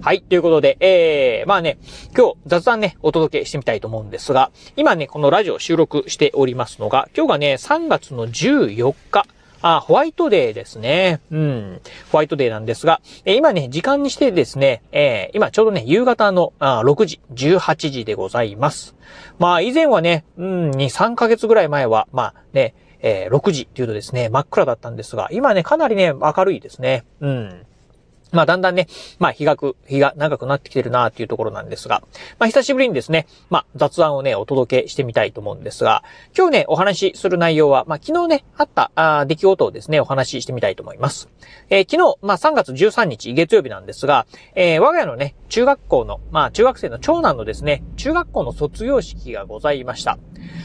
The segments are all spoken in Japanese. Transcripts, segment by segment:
はい。ということで、えー、まあね、今日雑談ね、お届けしてみたいと思うんですが、今ね、このラジオ収録しておりますのが、今日がね、3月の14日、あ、ホワイトデーですね。うん。ホワイトデーなんですが、えー、今ね、時間にしてですね、えー、今ちょうどね、夕方のあ6時、18時でございます。まあ、以前はね、うん、2、3ヶ月ぐらい前は、まあね、えー、6時っていうとですね、真っ暗だったんですが、今ね、かなりね、明るいですね。うん。まあ、だんだんね、まあ、日がく、日が長くなってきてるなっていうところなんですが、まあ、久しぶりにですね、まあ、雑談をね、お届けしてみたいと思うんですが、今日ね、お話しする内容は、まあ、昨日ね、あった、あ出来事をですね、お話ししてみたいと思います。えー、昨日、まあ、3月13日、月曜日なんですが、えー、我が家のね、中学校の、まあ、中学生の長男のですね、中学校の卒業式がございました。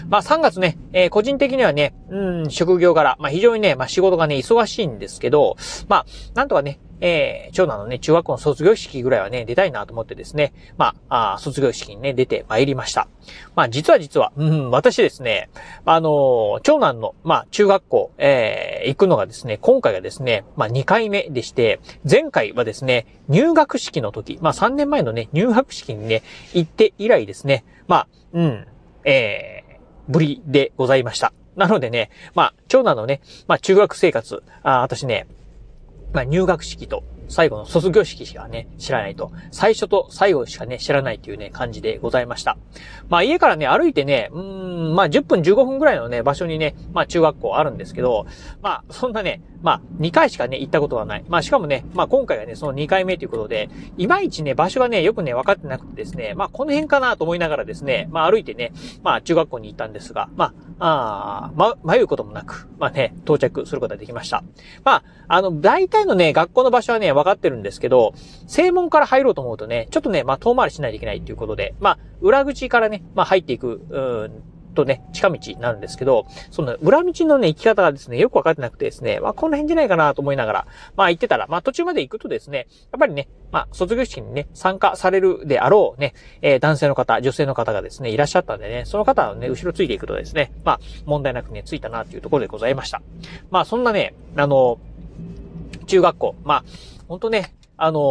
まあ、3月ね、えー、個人的にはね、うん、職業柄、まあ、非常にね、まあ、仕事がね、忙しいんですけど、まあ、なんとかね、えー、長男のね、中学校の卒業式ぐらいはね、出たいなと思ってですね、まあ、あ卒業式にね、出て参りました。まあ、実は実は、うん、私ですね、あの、長男の、まあ、中学校、えー、行くのがですね、今回がですね、まあ、2回目でして、前回はですね、入学式の時、まあ、3年前のね、入学式にね、行って以来ですね、まあ、うん、えー、ぶりでございました。なのでね、まあ、長男のね、まあ、中学生活、あ私ね、まあ、入学式と最後の卒業式しかね、知らないと。最初と最後しかね、知らないというね、感じでございました。まあ家からね、歩いてね、うん、まあ10分15分ぐらいのね、場所にね、まあ中学校あるんですけど、まあそんなね、まあ2回しかね、行ったことはない。まあしかもね、まあ今回がね、その2回目ということで、いまいちね、場所がね、よくね、分かってなくてですね、まあこの辺かなと思いながらですね、まあ歩いてね、まあ中学校に行ったんですが、まあ、あま、迷うこともなく、まあね、到着することができました。まあ、あの、大体のね、学校の場所はね、分かってるんですけど、正門から入ろうと思うとね、ちょっとね、まあ、遠回りしないといけないっていうことで、まあ、裏口からね、まあ、入っていく、うん、とね、近道になるんですけど、その裏道のね、行き方がですね、よくわかってなくてですね、まあこの辺じゃないかなと思いながら、まあ行ってたら、まあ途中まで行くとですね、やっぱりね、まあ卒業式にね、参加されるであろうね、えー、男性の方、女性の方がですね、いらっしゃったんでね、その方をね、後ろついていくとですね、まあ問題なくね、ついたなっていうところでございました。まあそんなね、あの、中学校、まあ、ほんとね、あのー、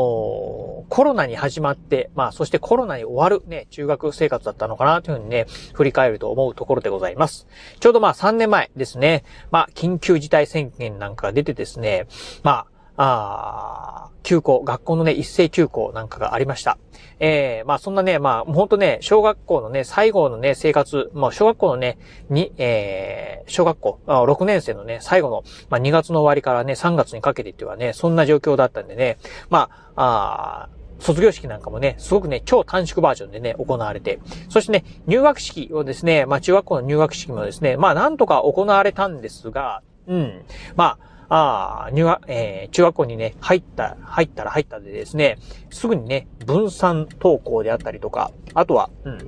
コロナに始まって、まあ、そしてコロナに終わるね、中学生活だったのかなというふうにね、振り返ると思うところでございます。ちょうどまあ3年前ですね、まあ、緊急事態宣言なんかが出てですね、まあ、あ休校、学校のね、一斉休校なんかがありました。ええー、まあそんなね、まあ、ほんとね、小学校のね、最後のね、生活、まあ小学校のね、に、ええー、小学校、あ6年生のね、最後の、まあ2月の終わりからね、3月にかけてっていうのはね、そんな状況だったんでね、まあ、あ卒業式なんかもね、すごくね、超短縮バージョンでね、行われて、そしてね、入学式をですね、まあ中学校の入学式もですね、まあなんとか行われたんですが、うん、まあ、ああ、入学、えー、中学校にね、入った、入ったら入ったでですね、すぐにね、分散登校であったりとか、あとは、うん、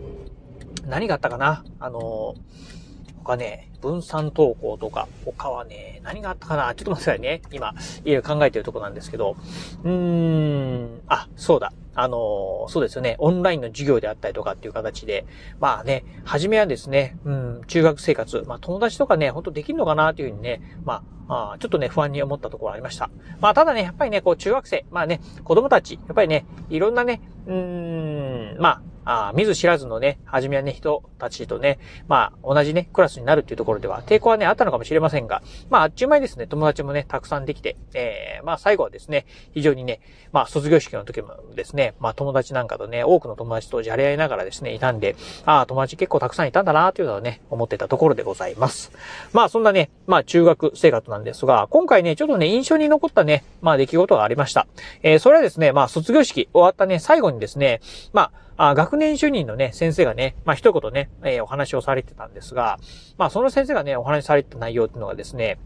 何があったかな？あのー、他ね、分散登校とか、他はね、何があったかな？ちょっと待ってくださいね。今、いろいろ考えてるとこなんですけど。うーん、あ、そうだ。あの、そうですよね。オンラインの授業であったりとかっていう形で、まあね、初めはですね、うん、中学生活、まあ友達とかね、ほんとできるのかなというふうにね、まあ、あちょっとね、不安に思ったところありました。まあただね、やっぱりね、こう中学生、まあね、子供たち、やっぱりね、いろんなね、うん、まあ、あ見ず知らずのね、はじめはね、人たちとね、まあ、同じね、クラスになるっていうところでは、抵抗はね、あったのかもしれませんが、まあ、あっちゅう間にですね、友達もね、たくさんできて、えー、まあ、最後はですね、非常にね、まあ、卒業式の時もですね、まあ、友達なんかとね、多くの友達とじゃれ合いながらですね、いたんで、ああ、友達結構たくさんいたんだな、というのはね、思ってたところでございます。まあ、そんなね、まあ、中学生活なんですが、今回ね、ちょっとね、印象に残ったね、まあ、出来事がありました。えー、それはですね、まあ、卒業式終わったね、最後にですね、まあ、あ学年主任のね、先生がね、まあ一言ね、えー、お話をされてたんですが、まあその先生がね、お話しされてた内容っていうのがですね、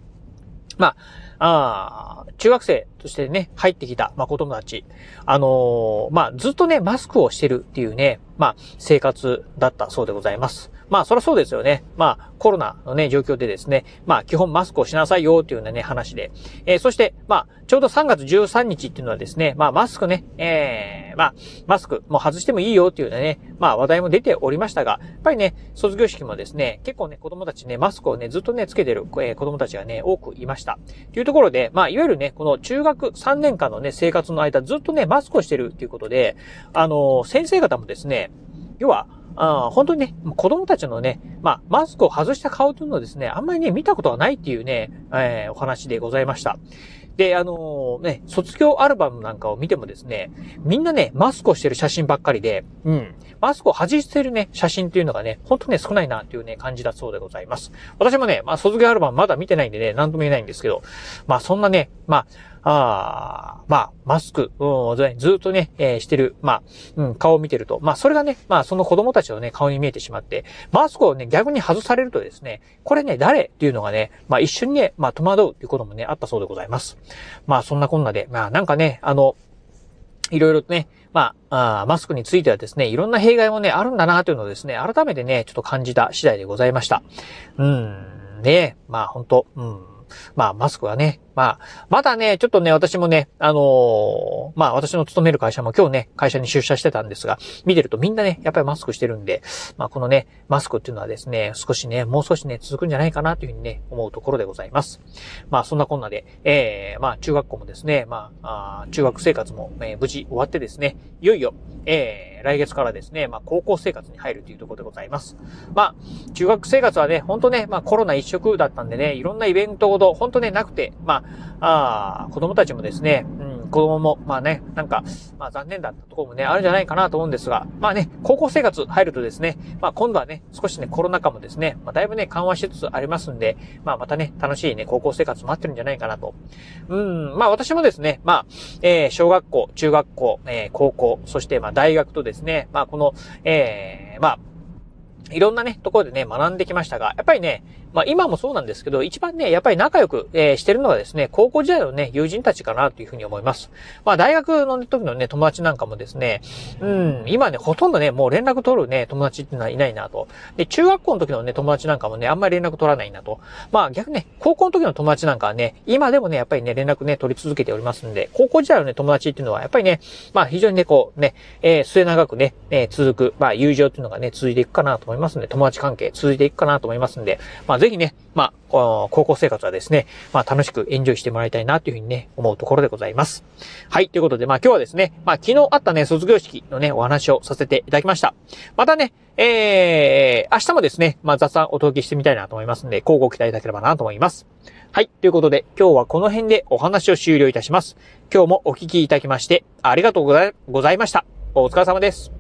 まあ中学生としてね、入ってきた、まあ、子供たち。あのー、まあ、ずっとね、マスクをしてるっていうね、まあ、生活だったそうでございます。まあ、そりゃそうですよね。まあ、コロナのね、状況でですね、まあ、基本マスクをしなさいよっていうようなね、話で。えー、そして、まあ、ちょうど3月13日っていうのはですね、まあ、マスクね、えー、まあ、マスクもう外してもいいよっていうようなね、まあ、話題も出ておりましたが、やっぱりね、卒業式もですね、結構ね、子供たちね、マスクをね、ずっとね、つけてる、えー、子供たちがね、多くいました。というところで、まあ、いわゆるね、この中学3年間のね、生活の間、ずっとね、マスクをしてるっていうことで、あの先生方もですね、要は、あ本当にね、子供たちのね、まあ、マスクを外した顔というのはですね、あんまりね、見たことがないっていうね、えー、お話でございました。で、あのー、ね、卒業アルバムなんかを見てもですね、みんなね、マスクをしてる写真ばっかりで、うん。マスクを外してるね、写真っていうのがね、ほんとね、少ないなっていうね、感じだそうでございます。私もね、まあ、卒業アルバムまだ見てないんでね、なんとも言えないんですけど、まあ、そんなね、まあ、あまあ、マスク、うん、ずっとね、えー、してる、まあ、うん、顔を見てると、まあ、それがね、まあ、その子供たちのね、顔に見えてしまって、マスクをね、逆に外されるとですね、これね、誰っていうのがね、まあ、一緒にね、まあ、戸惑うっていうこともね、あったそうでございます。まあ、そんなこんなで、まあ、なんかね、あの、いろいろとね、まあ、あマスクについてはですね、いろんな弊害もね、あるんだなというのをですね、改めてね、ちょっと感じた次第でございました。うん、ね、まあ本当うん。まあ、マスクはね、まあ、まだね、ちょっとね、私もね、あのー、まあ、私の勤める会社も今日ね、会社に出社してたんですが、見てるとみんなね、やっぱりマスクしてるんで、まあ、このね、マスクっていうのはですね、少しね、もう少しね、続くんじゃないかなというふうにね、思うところでございます。まあ、そんなこんなで、えー、まあ、中学校もですね、まあ、あ中学生活も、えー、無事終わってですね、いよいよ、えー、来月からですね、まあ、高校生活に入るというところでございます。まあ、中学生活はね、ほんとね、まあ、コロナ一色だったんでね、いろんなイベントほど、ほんとね、なくて、まあ、あ子供たちもですね、うん、子供も、まあね、なんか、まあ残念だったところもね、あるんじゃないかなと思うんですが、まあね、高校生活入るとですね、まあ今度はね、少しね、コロナ禍もですね、まあだいぶね、緩和しつつありますんで、まあまたね、楽しいね、高校生活待ってるんじゃないかなと。うん、まあ私もですね、まあ、えー、小学校、中学校、えー、高校、そしてまあ大学とですね、まあこの、えー、まあ、いろんなね、ところでね、学んできましたが、やっぱりね、まあ今もそうなんですけど、一番ね、やっぱり仲良く、えー、してるのはですね、高校時代のね、友人たちかなというふうに思います。まあ大学の時のね、友達なんかもですね、うん、今ね、ほとんどね、もう連絡取るね、友達ってのはいないなと。で、中学校の時のね、友達なんかもね、あんまり連絡取らないなと。まあ逆ね、高校の時の友達なんかはね、今でもね、やっぱりね、連絡ね、取り続けておりますんで、高校時代のね、友達っていうのは、やっぱりね、まあ非常にね、こうね、えー、末長くね、えー、続く、まあ友情っていうのがね、続いていくかなと思いますんで、友達関係続いていくかなと思いますんで、まあぜひね、まあ、高校生活はですね、まあ楽しくエンジョイしてもらいたいなというふうにね、思うところでございます。はい、ということで、まあ今日はですね、まあ昨日あったね、卒業式のね、お話をさせていただきました。またね、えー、明日もですね、まあ雑談お届けしてみたいなと思いますんで、交互期待いただければなと思います。はい、ということで、今日はこの辺でお話を終了いたします。今日もお聞きいただきまして、ありがとうございました。お疲れ様です。